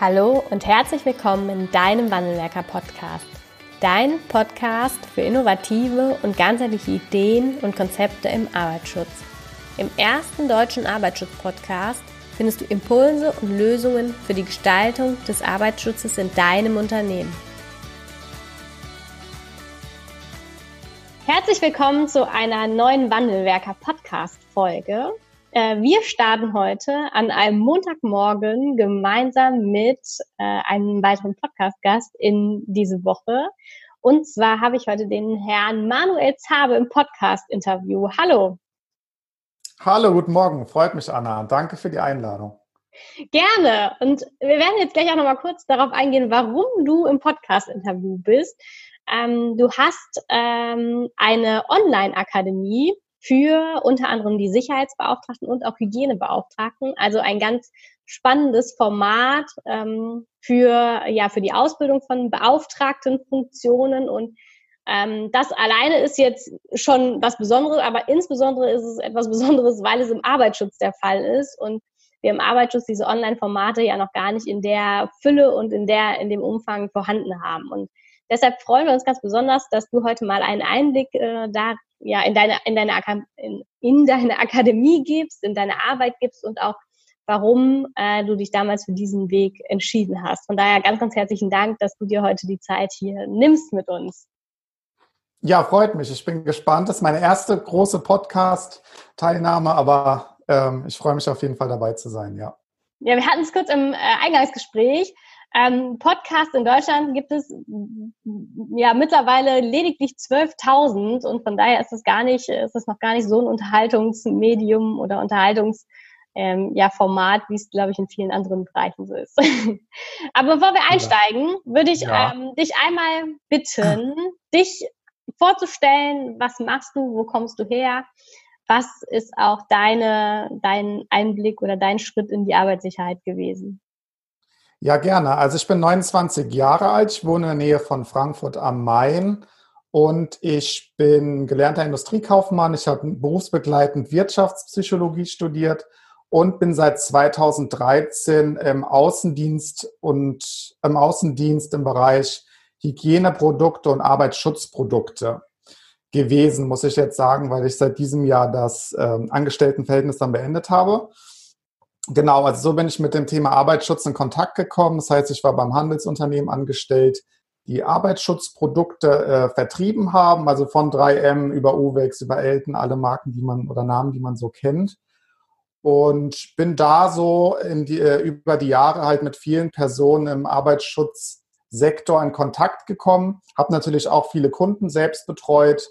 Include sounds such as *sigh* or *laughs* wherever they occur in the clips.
Hallo und herzlich willkommen in deinem Wandelwerker Podcast. Dein Podcast für innovative und ganzheitliche Ideen und Konzepte im Arbeitsschutz. Im ersten deutschen Arbeitsschutz-Podcast findest du Impulse und Lösungen für die Gestaltung des Arbeitsschutzes in deinem Unternehmen. Herzlich willkommen zu einer neuen Wandelwerker Podcast Folge. Äh, wir starten heute an einem Montagmorgen gemeinsam mit äh, einem weiteren Podcast-Gast in diese Woche. Und zwar habe ich heute den Herrn Manuel Zabe im Podcast-Interview. Hallo. Hallo, guten Morgen. Freut mich, Anna. Danke für die Einladung. Gerne. Und wir werden jetzt gleich auch nochmal kurz darauf eingehen, warum du im Podcast-Interview bist. Ähm, du hast ähm, eine Online-Akademie für unter anderem die Sicherheitsbeauftragten und auch Hygienebeauftragten. Also ein ganz spannendes Format ähm, für, ja, für die Ausbildung von beauftragten Funktionen und ähm, das alleine ist jetzt schon was Besonderes, aber insbesondere ist es etwas Besonderes, weil es im Arbeitsschutz der Fall ist und wir im Arbeitsschutz diese Online-Formate ja noch gar nicht in der Fülle und in der, in dem Umfang vorhanden haben. Und deshalb freuen wir uns ganz besonders, dass du heute mal einen Einblick äh, da ja, in, deine, in, deine, in, in deine *laughs* Akademie gibst, in deine Arbeit gibst und auch warum äh, du dich damals für diesen Weg entschieden hast. Von daher ganz, ganz herzlichen Dank, dass du dir heute die Zeit hier nimmst mit uns. Ja, freut mich. Ich bin gespannt. Das ist meine erste große Podcast-Teilnahme, aber ähm, ich freue mich auf jeden Fall dabei zu sein, ja. Ja, wir hatten es kurz im äh, Eingangsgespräch. Ähm, Podcasts in Deutschland gibt es ja mittlerweile lediglich 12.000 und von daher ist es gar nicht, ist es noch gar nicht so ein Unterhaltungsmedium oder Unterhaltungs ähm, ja, Format, wie es, glaube ich, in vielen anderen Bereichen so ist. *laughs* Aber bevor wir einsteigen, würde ich ja. ähm, dich einmal bitten, dich vorzustellen, was machst du, wo kommst du her, was ist auch deine, dein Einblick oder dein Schritt in die Arbeitssicherheit gewesen? Ja, gerne. Also ich bin 29 Jahre alt, ich wohne in der Nähe von Frankfurt am Main und ich bin gelernter Industriekaufmann. Ich habe berufsbegleitend Wirtschaftspsychologie studiert und bin seit 2013 im Außendienst und im Außendienst im Bereich Hygieneprodukte und Arbeitsschutzprodukte gewesen, muss ich jetzt sagen, weil ich seit diesem Jahr das ähm, Angestelltenverhältnis dann beendet habe. Genau, also so bin ich mit dem Thema Arbeitsschutz in Kontakt gekommen. Das heißt, ich war beim Handelsunternehmen angestellt, die Arbeitsschutzprodukte äh, vertrieben haben, also von 3M über Uwex, über Elten, alle Marken, die man oder Namen, die man so kennt. Und bin da so in die, äh, über die Jahre halt mit vielen Personen im Arbeitsschutzsektor in Kontakt gekommen, habe natürlich auch viele Kunden selbst betreut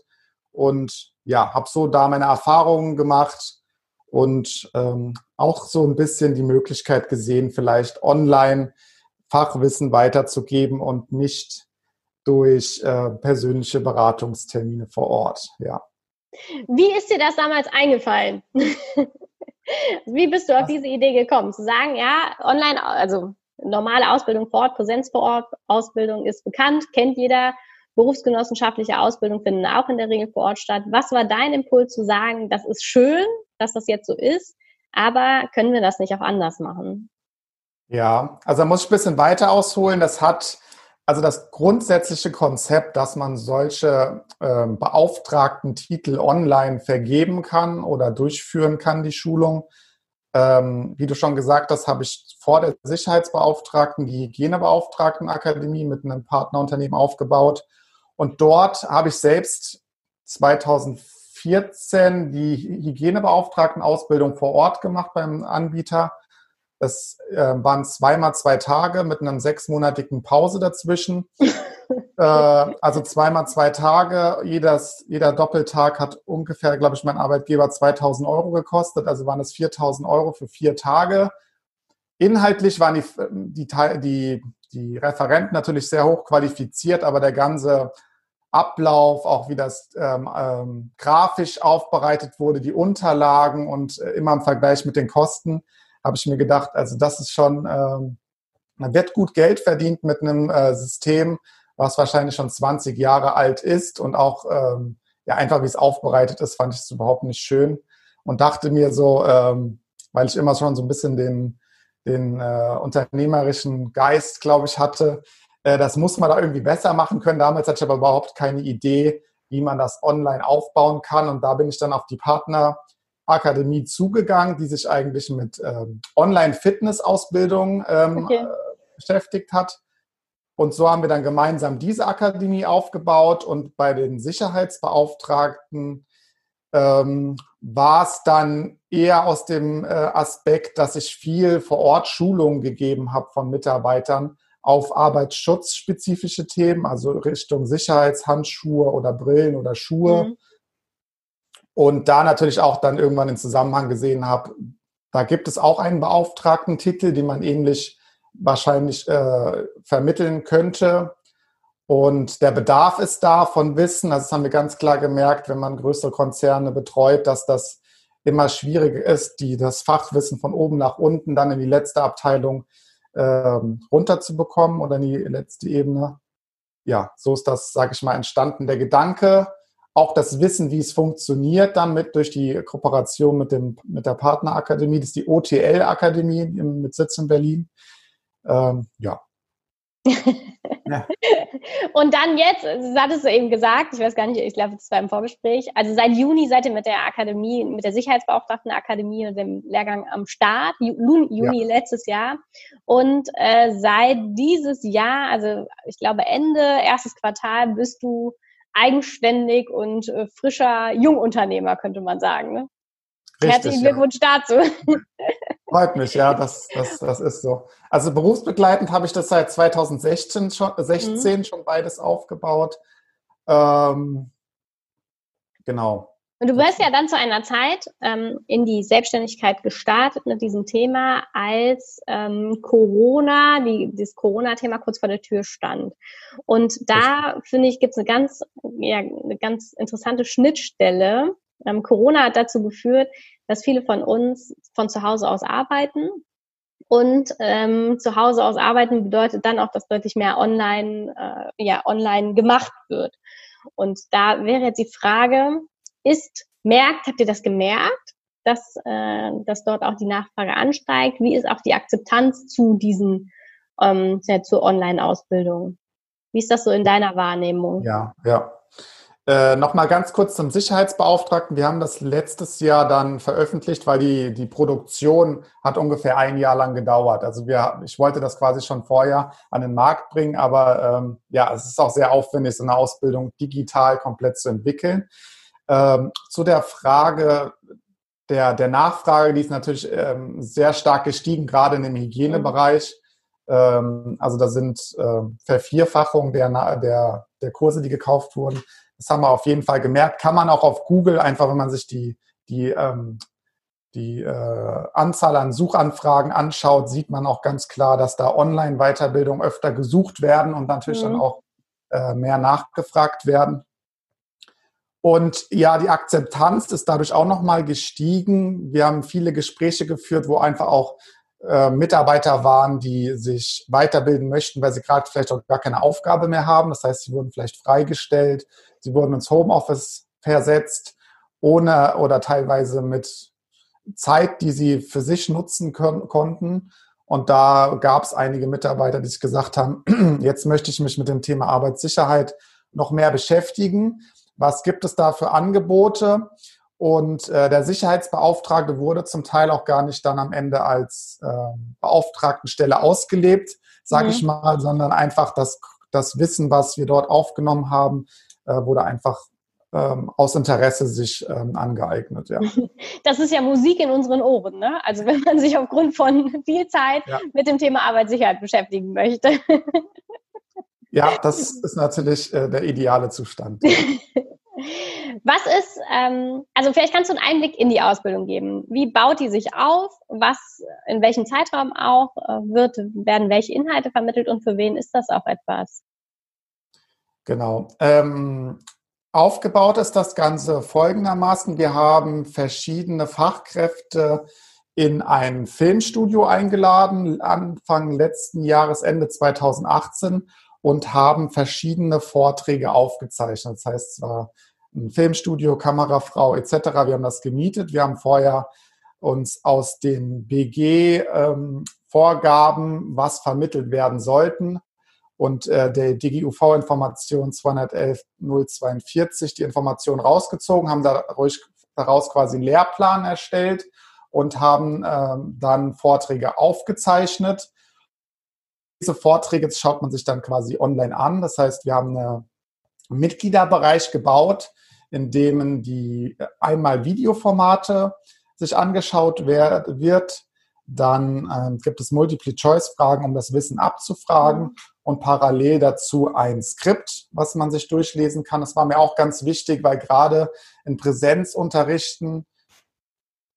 und ja, habe so da meine Erfahrungen gemacht und ähm, auch so ein bisschen die Möglichkeit gesehen, vielleicht online Fachwissen weiterzugeben und nicht durch äh, persönliche Beratungstermine vor Ort. Ja. Wie ist dir das damals eingefallen? *laughs* Wie bist du auf diese Idee gekommen? Zu sagen, ja, online, also normale Ausbildung vor Ort, Präsenz vor Ort, Ausbildung ist bekannt, kennt jeder. Berufsgenossenschaftliche Ausbildung finden auch in der Regel vor Ort statt. Was war dein Impuls zu sagen, das ist schön, dass das jetzt so ist, aber können wir das nicht auch anders machen? Ja, also da muss ich ein bisschen weiter ausholen. Das hat also das grundsätzliche Konzept, dass man solche äh, beauftragten Titel online vergeben kann oder durchführen kann, die Schulung. Ähm, wie du schon gesagt hast, habe ich vor der Sicherheitsbeauftragten die Hygienebeauftragtenakademie mit einem Partnerunternehmen aufgebaut. Und dort habe ich selbst 2004 2014 die Hygienebeauftragtenausbildung vor Ort gemacht beim Anbieter. Das äh, waren zweimal zwei Tage mit einer sechsmonatigen Pause dazwischen. *laughs* äh, also zweimal zwei Tage. Jedes, jeder Doppeltag hat ungefähr, glaube ich, mein Arbeitgeber 2000 Euro gekostet. Also waren es 4000 Euro für vier Tage. Inhaltlich waren die, die, die, die Referenten natürlich sehr hoch qualifiziert, aber der ganze Ablauf, auch wie das ähm, ähm, grafisch aufbereitet wurde, die Unterlagen und äh, immer im Vergleich mit den Kosten, habe ich mir gedacht, also das ist schon, ähm, man wird gut Geld verdient mit einem äh, System, was wahrscheinlich schon 20 Jahre alt ist und auch ähm, ja einfach wie es aufbereitet ist, fand ich es überhaupt nicht schön und dachte mir so, ähm, weil ich immer schon so ein bisschen den den äh, unternehmerischen Geist, glaube ich, hatte. Äh, das muss man da irgendwie besser machen können. Damals hatte ich aber überhaupt keine Idee, wie man das online aufbauen kann. Und da bin ich dann auf die Partnerakademie zugegangen, die sich eigentlich mit ähm, Online-Fitness-Ausbildung ähm, okay. äh, beschäftigt hat. Und so haben wir dann gemeinsam diese Akademie aufgebaut und bei den Sicherheitsbeauftragten ähm, war es dann eher aus dem äh, Aspekt, dass ich viel vor Ort Schulungen gegeben habe von Mitarbeitern auf arbeitsschutzspezifische Themen, also Richtung Sicherheitshandschuhe oder Brillen oder Schuhe. Mhm. Und da natürlich auch dann irgendwann den Zusammenhang gesehen habe, da gibt es auch einen beauftragten Titel, den man ähnlich wahrscheinlich äh, vermitteln könnte. Und der Bedarf ist da von Wissen. Also das haben wir ganz klar gemerkt, wenn man größere Konzerne betreut, dass das immer schwieriger ist, die, das Fachwissen von oben nach unten dann in die letzte Abteilung ähm, runterzubekommen oder in die letzte Ebene. Ja, so ist das, sage ich mal, entstanden. Der Gedanke, auch das Wissen, wie es funktioniert, dann mit durch die Kooperation mit, dem, mit der Partnerakademie, das ist die OTL-Akademie mit Sitz in Berlin. Ähm, ja, ja. *laughs* Und dann jetzt, das hattest du eben gesagt, ich weiß gar nicht, ich glaube, das war im Vorgespräch, also seit Juni seid ihr mit der Akademie, mit der Sicherheitsbeauftragten Akademie und dem Lehrgang am Start, Juni ja. letztes Jahr. Und äh, seit dieses Jahr, also ich glaube Ende, erstes Quartal, bist du eigenständig und äh, frischer Jungunternehmer, könnte man sagen. Ne? Richtig, Herzlichen Glückwunsch ja. dazu. Freut mich, ja, das, das, das ist so. Also berufsbegleitend habe ich das seit 2016 schon, 16 mhm. schon beides aufgebaut. Ähm, genau. Und du wirst ja dann zu einer Zeit ähm, in die Selbstständigkeit gestartet mit diesem Thema, als ähm, Corona, die, das Corona-Thema kurz vor der Tür stand. Und da, finde ich, gibt es eine ganz, ja, eine ganz interessante Schnittstelle. Ähm, Corona hat dazu geführt, dass viele von uns von zu Hause aus arbeiten. Und ähm, zu Hause aus arbeiten bedeutet dann auch, dass deutlich mehr online, äh, ja, online gemacht wird. Und da wäre jetzt die Frage, ist, merkt, habt ihr das gemerkt, dass, äh, dass dort auch die Nachfrage ansteigt? Wie ist auch die Akzeptanz zu diesen, ähm, ja, zur Online-Ausbildung? Wie ist das so in deiner Wahrnehmung? Ja, ja. Äh, Nochmal ganz kurz zum Sicherheitsbeauftragten. Wir haben das letztes Jahr dann veröffentlicht, weil die, die Produktion hat ungefähr ein Jahr lang gedauert. Also wir, ich wollte das quasi schon vorher an den Markt bringen, aber ähm, ja, es ist auch sehr aufwendig, so eine Ausbildung digital komplett zu entwickeln. Ähm, zu der Frage der, der Nachfrage, die ist natürlich ähm, sehr stark gestiegen, gerade in dem Hygienebereich. Ähm, also da sind äh, Vervierfachungen der, der, der Kurse, die gekauft wurden. Das haben wir auf jeden Fall gemerkt. Kann man auch auf Google einfach, wenn man sich die, die, ähm, die äh, Anzahl an Suchanfragen anschaut, sieht man auch ganz klar, dass da Online-Weiterbildung öfter gesucht werden und natürlich mhm. dann auch äh, mehr nachgefragt werden. Und ja, die Akzeptanz ist dadurch auch nochmal gestiegen. Wir haben viele Gespräche geführt, wo einfach auch äh, Mitarbeiter waren, die sich weiterbilden möchten, weil sie gerade vielleicht auch gar keine Aufgabe mehr haben. Das heißt, sie wurden vielleicht freigestellt, sie wurden ins Homeoffice versetzt, ohne oder teilweise mit Zeit, die sie für sich nutzen können, konnten. Und da gab es einige Mitarbeiter, die sich gesagt haben, *clears throat* jetzt möchte ich mich mit dem Thema Arbeitssicherheit noch mehr beschäftigen. Was gibt es da für Angebote? Und äh, der Sicherheitsbeauftragte wurde zum Teil auch gar nicht dann am Ende als äh, Beauftragtenstelle ausgelebt, sage mhm. ich mal, sondern einfach das, das Wissen, was wir dort aufgenommen haben, äh, wurde einfach ähm, aus Interesse sich ähm, angeeignet. Ja. *laughs* Das ist ja Musik in unseren Ohren. Ne? Also wenn man sich aufgrund von viel Zeit ja. mit dem Thema Arbeitssicherheit beschäftigen möchte. Ja, *laughs* das ist natürlich äh, der ideale Zustand. *laughs* Was ist, ähm, also vielleicht kannst du einen Einblick in die Ausbildung geben. Wie baut die sich auf? Was, in welchem Zeitraum auch äh, wird, werden welche Inhalte vermittelt und für wen ist das auch etwas? Genau. Ähm, aufgebaut ist das Ganze folgendermaßen. Wir haben verschiedene Fachkräfte in ein Filmstudio eingeladen, Anfang letzten Jahres, Ende 2018 und haben verschiedene Vorträge aufgezeichnet. Das heißt, es war ein Filmstudio, Kamerafrau etc. Wir haben das gemietet. Wir haben vorher uns aus den BG ähm, was vermittelt werden sollten. Und äh, der DGUV-Information 211.042 die Information rausgezogen, haben daraus quasi einen Lehrplan erstellt und haben ähm, dann Vorträge aufgezeichnet. Diese Vorträge schaut man sich dann quasi online an. Das heißt, wir haben einen Mitgliederbereich gebaut, in dem die äh, einmal Videoformate sich angeschaut wird. Dann ähm, gibt es Multiple-Choice-Fragen, um das Wissen abzufragen und parallel dazu ein Skript, was man sich durchlesen kann. Das war mir auch ganz wichtig, weil gerade in Präsenzunterrichten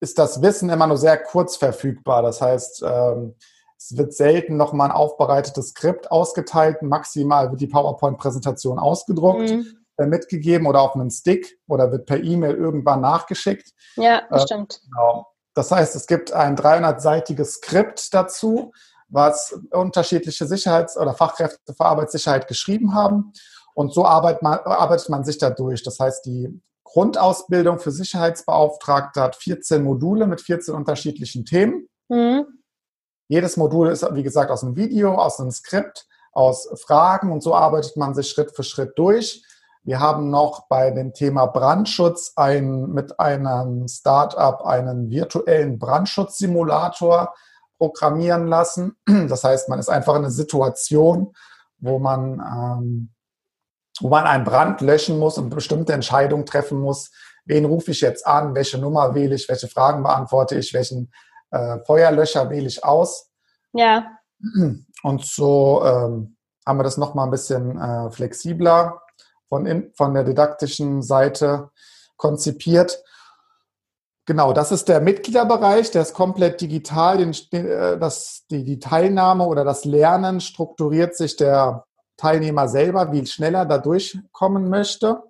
ist das Wissen immer nur sehr kurz verfügbar. Das heißt, ähm, es wird selten nochmal ein aufbereitetes Skript ausgeteilt. Maximal wird die PowerPoint-Präsentation ausgedruckt, mhm. Äh, mitgegeben oder auf einen Stick oder wird per E-Mail irgendwann nachgeschickt. Ja, das äh, stimmt. Genau. Das heißt, es gibt ein 300-seitiges Skript dazu, was unterschiedliche Sicherheits- oder Fachkräfte für Arbeitssicherheit geschrieben haben. Und so arbeitet man, arbeitet man sich da durch. Das heißt, die Grundausbildung für Sicherheitsbeauftragte hat 14 Module mit 14 unterschiedlichen Themen. Mhm. Jedes Modul ist, wie gesagt, aus einem Video, aus einem Skript, aus Fragen und so arbeitet man sich Schritt für Schritt durch. Wir haben noch bei dem Thema Brandschutz ein, mit einem Startup einen virtuellen Brandschutzsimulator programmieren lassen. *clears throat* Das heißt, man ist einfach in einer Situation, wo man, ähm, wo man einen Brand löschen muss und bestimmte Entscheidungen treffen muss. Wen rufe ich jetzt an? Welche Nummer wähle ich? Welche Fragen beantworte ich? Welchen äh, Feuerlöscher wähle ich aus. Ja. Und so ähm, haben wir das nochmal ein bisschen äh, flexibler von, in, von der didaktischen Seite konzipiert. Genau, das ist der Mitgliederbereich, der ist komplett digital. Den, äh, das, die, die Teilnahme oder das Lernen strukturiert sich der Teilnehmer selber, wie schnell er da durchkommen möchte.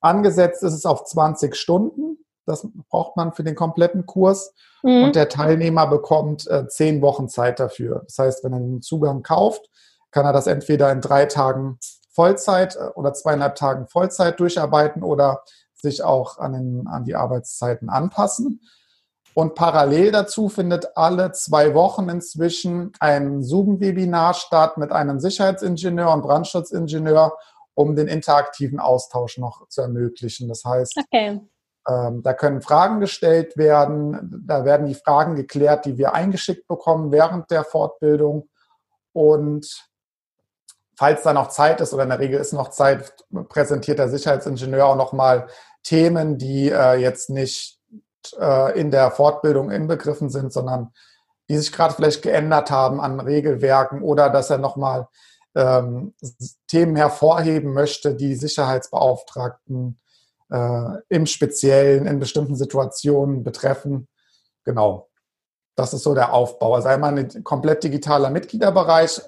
Angesetzt ist es auf 20 Stunden. Das braucht man für den kompletten Kurs. Mhm. Und der Teilnehmer bekommt äh, zehn Wochen Zeit dafür. Das heißt, wenn er den Zugang kauft, kann er das entweder in drei Tagen Vollzeit äh, oder zweieinhalb Tagen Vollzeit durcharbeiten oder sich auch an, den, an die Arbeitszeiten anpassen. Und parallel dazu findet alle zwei Wochen inzwischen ein Zoom-Webinar statt mit einem Sicherheitsingenieur und Brandschutzzingenieur, um den interaktiven Austausch noch zu ermöglichen. Das heißt, okay. Ähm, da können Fragen gestellt werden, da werden die Fragen geklärt, die wir eingeschickt bekommen während der Fortbildung. Und falls da noch Zeit ist, oder in der Regel ist noch Zeit, präsentiert der Sicherheitsingenieur auch nochmal Themen, die äh, jetzt nicht äh, in der Fortbildung inbegriffen sind, sondern die sich gerade vielleicht geändert haben an Regelwerken oder dass er nochmal ähm, Themen hervorheben möchte, die Sicherheitsbeauftragten äh, im Speziellen in bestimmten Situationen betreffen. Genau. Das ist so der Aufbau. Also einmal ein komplett digitaler Mitgliederbereich,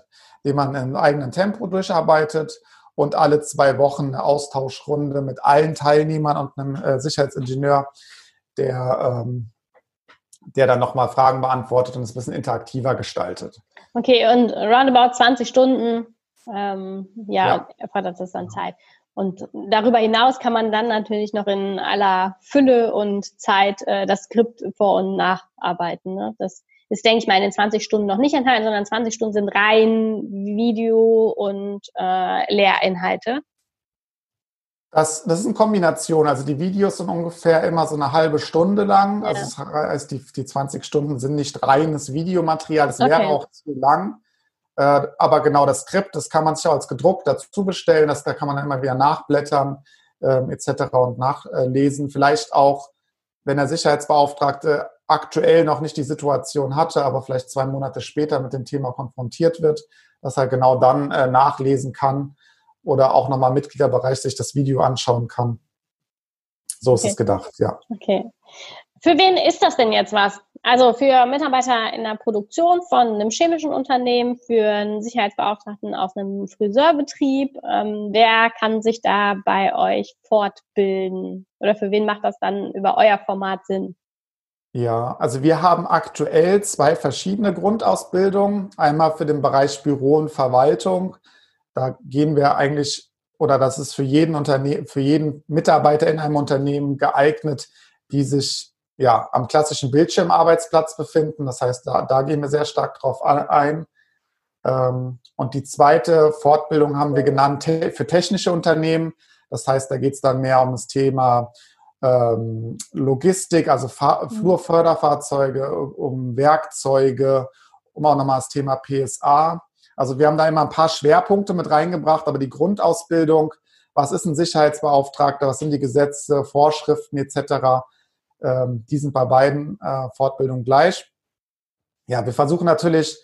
den man im eigenen Tempo durcharbeitet und alle zwei Wochen eine Austauschrunde mit allen Teilnehmern und einem äh, Sicherheitsingenieur, der, ähm, der dann nochmal Fragen beantwortet und es ein bisschen interaktiver gestaltet. Okay, und roundabout 20 Stunden, ähm, ja, ja, erfordert das dann Zeit. Und darüber hinaus kann man dann natürlich noch in aller Fülle und Zeit äh, das Skript vor- und nacharbeiten. Ne? Das ist, denke ich mal, in den 20 Stunden noch nicht enthalten, sondern 20 Stunden sind rein Video und äh, Lehrinhalte. Das, das ist eine Kombination. Also die Videos sind ungefähr immer so eine halbe Stunde lang. Ja. Also das heißt, die, die 20 Stunden sind nicht reines Videomaterial. Das wäre okay. auch zu lang. Äh, aber genau das Skript, das kann man sich auch als gedruckt dazu bestellen. Das, da kann man dann immer wieder nachblättern ähm, etc. und nachlesen. Vielleicht auch, wenn der Sicherheitsbeauftragte aktuell noch nicht die Situation hatte, aber vielleicht zwei Monate später mit dem Thema konfrontiert wird, dass er genau dann äh, nachlesen kann oder auch nochmal im Mitgliederbereich sich das Video anschauen kann. So ist okay. es gedacht, ja. Okay. Für wen ist das denn jetzt was? Also für Mitarbeiter in der Produktion von einem chemischen Unternehmen, für einen Sicherheitsbeauftragten auf einem Friseurbetrieb. Ähm, wer kann sich da bei euch fortbilden? Oder für wen macht das dann über euer Format Sinn? Ja, also wir haben aktuell zwei verschiedene Grundausbildungen. Einmal für den Bereich Büro und Verwaltung. Da gehen wir eigentlich, oder das ist für jeden Unternehmen, für jeden Mitarbeiter in einem Unternehmen geeignet, die sich ja, am klassischen Bildschirmarbeitsplatz befinden. Das heißt, da, da gehen wir sehr stark drauf ein. Ähm, und die zweite Fortbildung haben wir genannt für technische Unternehmen. Das heißt, da geht es dann mehr um das Thema ähm, Logistik, also Fahr mhm. Flurförderfahrzeuge, um Werkzeuge, um auch nochmal das Thema PSA. Also wir haben da immer ein paar Schwerpunkte mit reingebracht, aber die Grundausbildung, was ist ein Sicherheitsbeauftragter, was sind die Gesetze, Vorschriften etc., ähm, die sind bei beiden äh, Fortbildungen gleich. Ja, wir versuchen natürlich,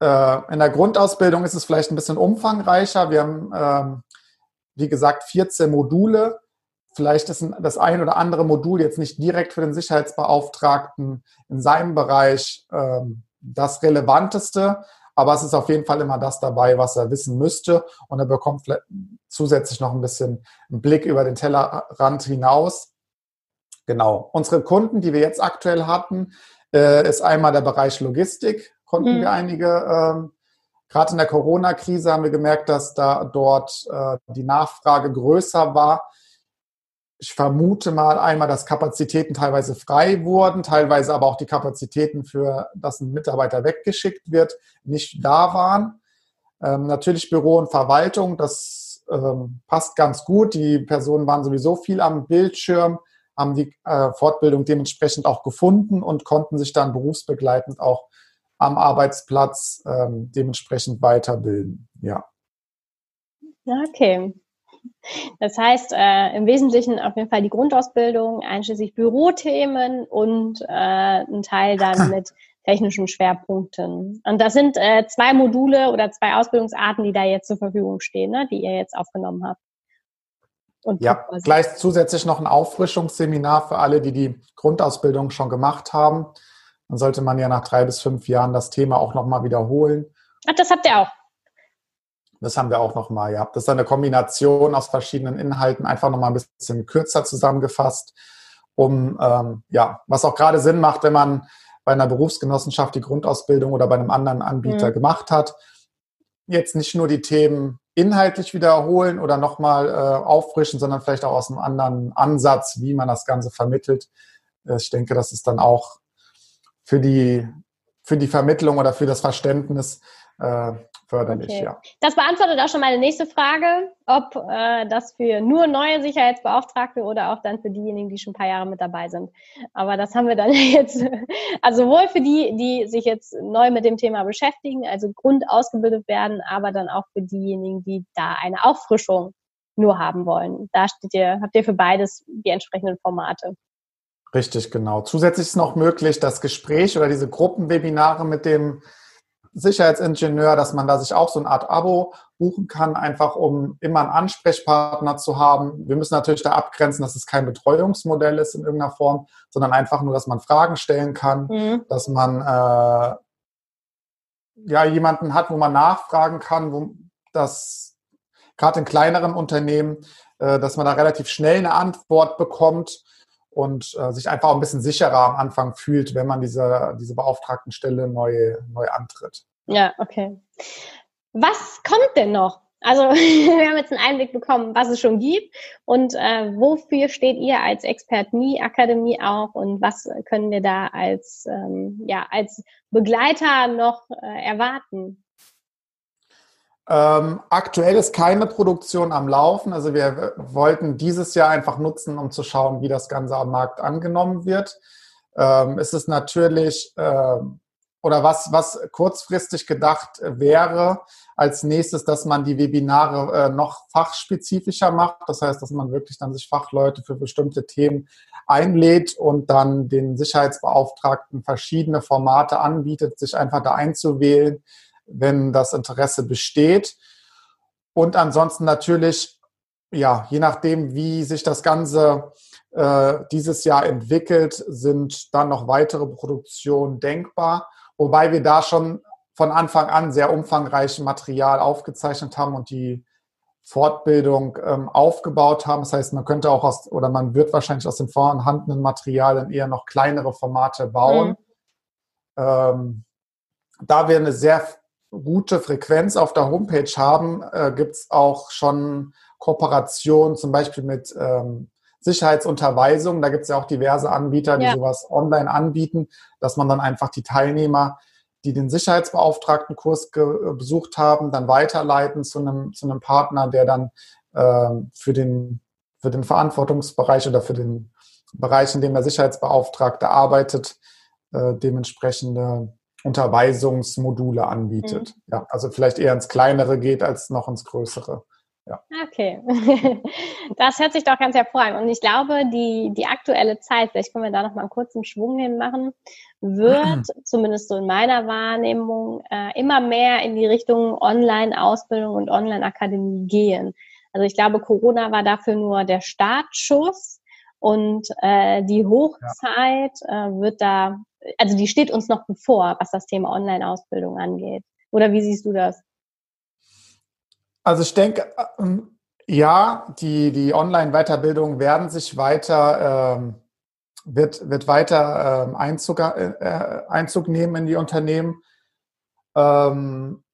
äh, in der Grundausbildung ist es vielleicht ein bisschen umfangreicher. Wir haben, ähm, wie gesagt, 14 Module. Vielleicht ist das ein oder andere Modul jetzt nicht direkt für den Sicherheitsbeauftragten in seinem Bereich ähm, das relevanteste, aber es ist auf jeden Fall immer das dabei, was er wissen müsste und er bekommt zusätzlich noch ein bisschen einen Blick über den Tellerrand hinaus. Genau. Unsere Kunden, die wir jetzt aktuell hatten, äh, ist einmal der Bereich Logistik, konnten mhm. wir einige ähm, Gerade in der Corona-Krise haben wir gemerkt, dass da dort äh, die Nachfrage größer war. Ich vermute mal einmal, dass Kapazitäten teilweise frei wurden, teilweise aber auch die Kapazitäten für, dass ein Mitarbeiter weggeschickt wird, nicht da waren. Ähm, natürlich Büro und Verwaltung, das ähm, passt ganz gut. Die Personen waren sowieso viel am Bildschirm, haben die äh, Fortbildung dementsprechend auch gefunden und konnten sich dann berufsbegleitend auch am Arbeitsplatz ähm, dementsprechend weiterbilden. Ja. Okay. Das heißt, äh, im Wesentlichen auf jeden Fall die Grundausbildung, einschließlich Bürothemen und äh, ein Teil dann *laughs* mit technischen Schwerpunkten. Und das sind äh, zwei Module oder zwei Ausbildungsarten, die da jetzt zur Verfügung stehen, ne, die ihr jetzt aufgenommen habt. Und ja, gleich zusätzlich noch ein Auffrischungsseminar für alle, die die Grundausbildung schon gemacht haben dann sollte man ja nach drei bis fünf Jahren das Thema auch nochmal wiederholen. Ach, das habt ihr auch. Das haben wir auch nochmal, ja. Das ist eine Kombination aus verschiedenen Inhalten, einfach nochmal ein bisschen kürzer zusammengefasst, um, ähm, ja, was auch gerade Sinn macht, wenn man bei einer Berufsgenossenschaft die Grundausbildung oder bei einem anderen Anbieter mhm. gemacht hat. Jetzt nicht nur die Themen inhaltlich wiederholen oder nochmal äh, auffrischen, sondern vielleicht auch aus einem anderen Ansatz, wie man das Ganze vermittelt. Äh, ich denke, das ist dann auch für die, für die Vermittlung oder für das Verständnis äh, förderlich, okay. ja. Das beantwortet auch schon meine nächste Frage, ob äh, das für nur neue Sicherheitsbeauftragte oder auch dann für diejenigen, die schon ein paar Jahre mit dabei sind. Aber das haben wir dann *laughs* jetzt, also sowohl für die, die sich jetzt neu mit dem Thema beschäftigen, also grundausgebildet werden, aber dann auch für diejenigen, die da eine Auffrischung nur haben wollen. Da steht ihr, habt ihr für beides die entsprechenden Formate. Richtig, genau. Zusätzlich ist noch möglich, das Gespräch oder diese Gruppenwebinare mit dem Sicherheitsingenieur, dass man da sich auch so eine Art Abo buchen kann, einfach um immer einen Ansprechpartner zu haben. Wir müssen natürlich da abgrenzen, dass es kein Betreuungsmodell ist in irgendeiner Form, sondern einfach nur, dass man Fragen stellen kann, mhm. dass man äh, ja jemanden hat, wo man nachfragen kann, wo das gerade in kleineren Unternehmen, äh, dass man da relativ schnell eine Antwort bekommt und äh, sich einfach ein bisschen sicherer am Anfang fühlt, wenn man diese, diese Beauftragtenstelle neu, neu antritt. Ja, okay. Was kommt denn noch? Also *laughs* wir haben jetzt einen Einblick bekommen, was es schon gibt und äh, wofür steht ihr als Expert Me Akademie auch und was können wir da als, ähm, ja, als Begleiter noch äh, erwarten? Ähm, aktuell ist keine Produktion am Laufen. Also wir wollten dieses Jahr einfach nutzen, um zu schauen, wie das Ganze am Markt angenommen wird. Ähm, es ist natürlich, äh, oder was, was kurzfristig gedacht wäre, als nächstes, dass man die Webinare äh, noch fachspezifischer macht. Das heißt, dass man wirklich dann sich Fachleute für bestimmte Themen einlädt und dann den Sicherheitsbeauftragten verschiedene Formate anbietet, sich einfach da einzuwählen wenn das Interesse besteht. Und ansonsten natürlich, ja, je nachdem, wie sich das Ganze äh, dieses Jahr entwickelt, sind dann noch weitere Produktionen denkbar. Wobei wir da schon von Anfang an sehr umfangreiches Material aufgezeichnet haben und die Fortbildung ähm, aufgebaut haben. Das heißt, man könnte auch aus, oder man wird wahrscheinlich aus den vorhandenen Materialien eher noch kleinere Formate bauen. Mhm. Ähm, da wir eine sehr gute Frequenz auf der Homepage haben, äh, gibt es auch schon Kooperationen, zum Beispiel mit ähm, Sicherheitsunterweisung. Da gibt es ja auch diverse Anbieter, die ja. sowas online anbieten, dass man dann einfach die Teilnehmer, die den Sicherheitsbeauftragtenkurs besucht haben, dann weiterleiten zu einem, zu einem Partner, der dann äh, für, den, für den Verantwortungsbereich oder für den Bereich, in dem der Sicherheitsbeauftragte arbeitet, äh, dementsprechende Unterweisungsmodule anbietet. Mhm. Ja, also vielleicht eher ins Kleinere geht als noch ins Größere. Ja. Okay, *laughs* das hört sich doch ganz hervorragend. Und ich glaube, die, die aktuelle Zeit, vielleicht können wir da noch mal einen kurzen Schwung hinmachen, wird, mhm. zumindest so in meiner Wahrnehmung, äh, immer mehr in die Richtung Online-Ausbildung und Online-Akademie gehen. Also ich glaube, Corona war dafür nur der Startschuss und äh, die Hochzeit äh, wird da, also die steht uns noch bevor, was das Thema Online-Ausbildung angeht. Oder wie siehst du das? Also ich denke, ähm, ja, die, die Online-Weiterbildung werden sich weiter, ähm, wird, wird weiter ähm, Einzug, äh, äh, Einzug nehmen in die Unternehmen. Ähm,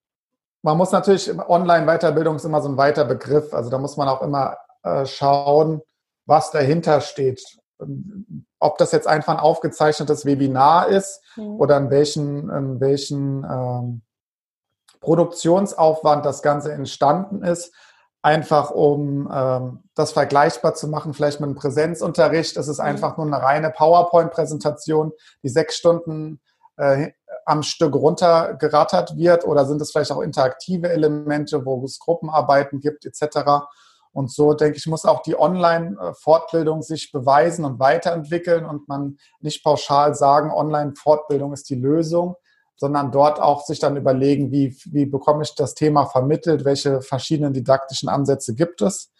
man muss natürlich, Online-Weiterbildung ist immer so ein weiter Begriff. Also da muss man auch immer äh, schauen, was dahinter steht. Ob das jetzt einfach ein aufgezeichnetes Webinar ist mhm. oder in welchen, in welchen ähm, Produktionsaufwand das Ganze entstanden ist, einfach um ähm, das vergleichbar zu machen, vielleicht mit einem Präsenzunterricht. Es ist mhm. einfach nur eine reine PowerPoint-Präsentation, die sechs Stunden äh, am Stück runtergerattert wird oder sind es vielleicht auch interaktive Elemente, wo es Gruppenarbeiten gibt etc. Und so, denke ich, muss auch die Online-Fortbildung sich beweisen und weiterentwickeln und man nicht pauschal sagen, Online-Fortbildung ist die Lösung, sondern dort auch sich dann überlegen, wie, wie bekomme ich das Thema vermittelt, welche verschiedenen didaktischen Ansätze gibt es.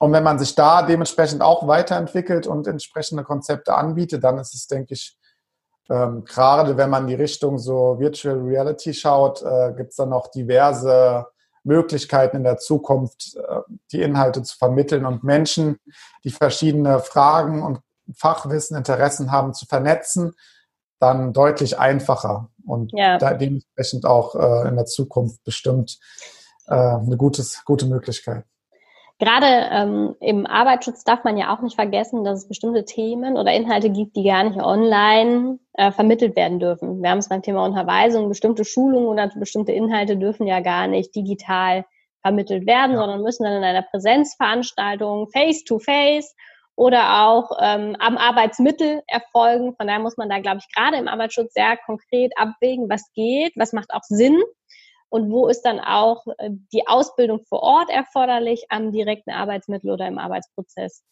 Und wenn man sich da dementsprechend auch weiterentwickelt und entsprechende Konzepte anbietet, dann ist es, denke ich, ähm, gerade wenn man in die Richtung so Virtual Reality schaut, äh, gibt es dann noch diverse Möglichkeiten in der Zukunft, äh, die Inhalte zu vermitteln und Menschen, die verschiedene Fragen und Fachwissen, Interessen haben, zu vernetzen, dann deutlich einfacher und ja. dementsprechend auch äh, in der Zukunft bestimmt äh, eine gutes, gute Möglichkeit. Gerade ähm, im Arbeitsschutz darf man ja auch nicht vergessen, dass es bestimmte Themen oder Inhalte gibt, die gar nicht online äh, vermittelt werden dürfen. Wir haben es beim Thema Unterweisung, bestimmte Schulungen oder bestimmte Inhalte dürfen ja gar nicht digital vermittelt werden, ja. sondern müssen dann in einer Präsenzveranstaltung face-to-face oder auch ähm, am Arbeitsmittel erfolgen. Von daher muss man da, glaube ich, gerade im Arbeitsschutz sehr konkret abwägen, was geht, was macht auch Sinn und wo ist dann auch äh, die Ausbildung vor Ort erforderlich am direkten Arbeitsmittel oder im Arbeitsprozess.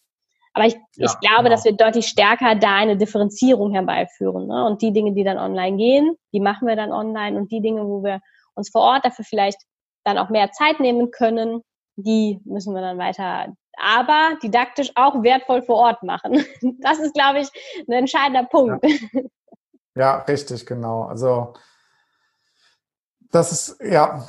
Aber ich, ja, ich glaube, genau. dass wir deutlich stärker da eine Differenzierung herbeiführen. Ne? Und die Dinge, die dann online gehen, die machen wir dann online. Und die Dinge, wo wir uns vor Ort dafür vielleicht dann auch mehr Zeit nehmen können, die müssen wir dann weiter aber didaktisch auch wertvoll vor Ort machen. *laughs* Das ist, glaube ich, ein entscheidender Punkt. Ja, *laughs* ja richtig, genau. Also das ist, ja,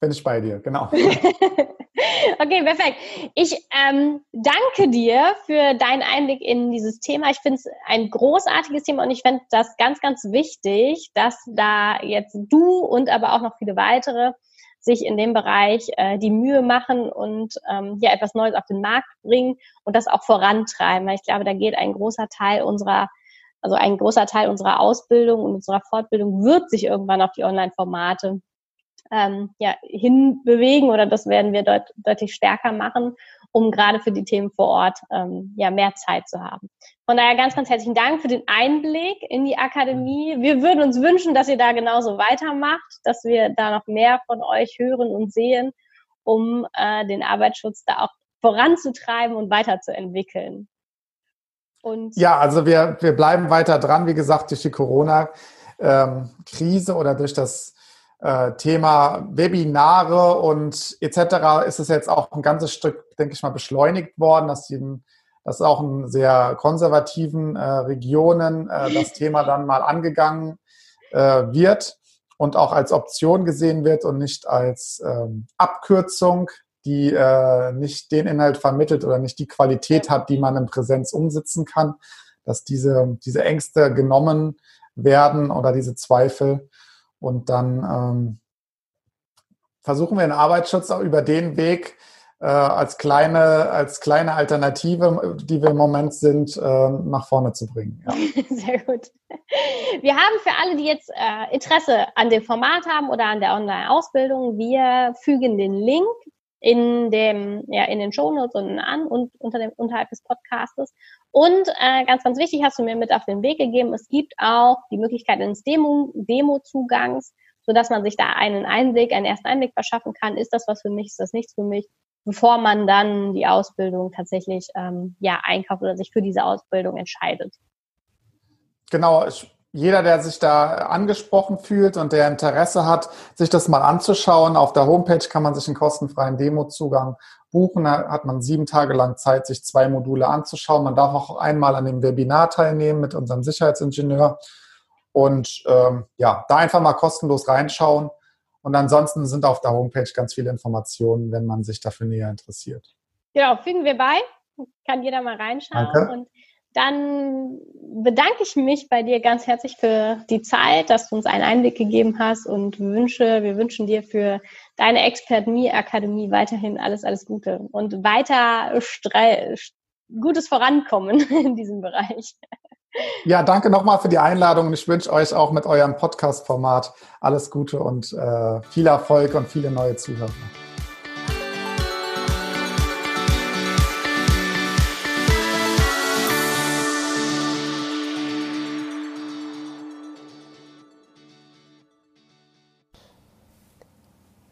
bin ich bei dir, genau. *laughs* okay, perfekt. Ich ähm, danke dir für deinen Einblick in dieses Thema. Ich finde es ein großartiges Thema und ich finde das ganz, ganz wichtig, dass da jetzt du und aber auch noch viele weitere sich in dem Bereich äh, die Mühe machen und ähm, ja etwas Neues auf den Markt bringen und das auch vorantreiben. Weil ich glaube, da geht ein großer Teil unserer, also ein großer Teil unserer Ausbildung und unserer Fortbildung wird sich irgendwann auf die Online-Formate ähm, ja, hinbewegen oder das werden wir deut deutlich stärker machen um gerade für die Themen vor Ort ähm, ja mehr Zeit zu haben. Von daher ganz, ganz herzlichen Dank für den Einblick in die Akademie. Wir würden uns wünschen, dass ihr da genauso weitermacht, dass wir da noch mehr von euch hören und sehen, um äh, den Arbeitsschutz da auch voranzutreiben und weiterzuentwickeln. Und ja, also wir, wir bleiben weiter dran, wie gesagt, durch die Corona-Krise oder durch das äh, Thema Webinare und etc. ist es jetzt auch ein ganzes Stück, denke ich mal, beschleunigt worden, dass, die, dass auch in sehr konservativen äh, Regionen äh, das Thema dann mal angegangen äh, wird und auch als Option gesehen wird und nicht als ähm, Abkürzung, die äh, nicht den Inhalt vermittelt oder nicht die Qualität hat, die man in Präsenz umsetzen kann, dass diese, diese Ängste genommen werden oder diese Zweifel und dann ähm, versuchen wir den Arbeitsschutz auch über den Weg äh, als kleine, als kleine Alternative, die wir im Moment sind, äh, nach vorne zu bringen. Ja. *laughs* Sehr gut. Wir haben für alle, die jetzt äh, Interesse an dem Format haben oder an der Online-Ausbildung, wir fügen den Link in dem, ja, in den Shownotes unten an und unter dem, unterhalb des Podcastes. Und äh, ganz, ganz wichtig hast du mir mit auf den Weg gegeben, es gibt auch die Möglichkeit eines Demo, Demo-Zugangs, sodass man sich da einen Einblick, einen ersten Einblick verschaffen kann. Ist das was für mich? Ist das nichts für mich? bevor man dann die Ausbildung tatsächlich ähm, ja einkauft oder sich für diese Ausbildung entscheidet. Genau, ich, jeder, der sich da angesprochen fühlt und der Interesse hat, sich das mal anzuschauen, auf der Homepage kann man sich einen kostenfreien Demozugang buchen. Da hat man sieben Tage lang Zeit, sich zwei Module anzuschauen. Man darf auch einmal an dem Webinar teilnehmen mit unserem Sicherheitsingenieur und ähm, ja, da einfach mal kostenlos reinschauen und ansonsten sind auf der Homepage ganz viele Informationen, wenn man sich dafür näher interessiert. Genau, fügen wir bei. Kann jeder mal reinschauen. Danke. Und dann bedanke ich mich bei dir ganz herzlich für die Zeit, dass du uns einen Einblick gegeben hast und wünsche, wir wünschen dir für deine Expert Me Akademie weiterhin alles, alles Gute und weiter gutes Vorankommen *laughs* in diesem Bereich. Ja, danke nochmal für die Einladung und ich wünsche euch auch mit eurem Podcast-Format alles Gute und äh, viel Erfolg und viele neue Zuhörer.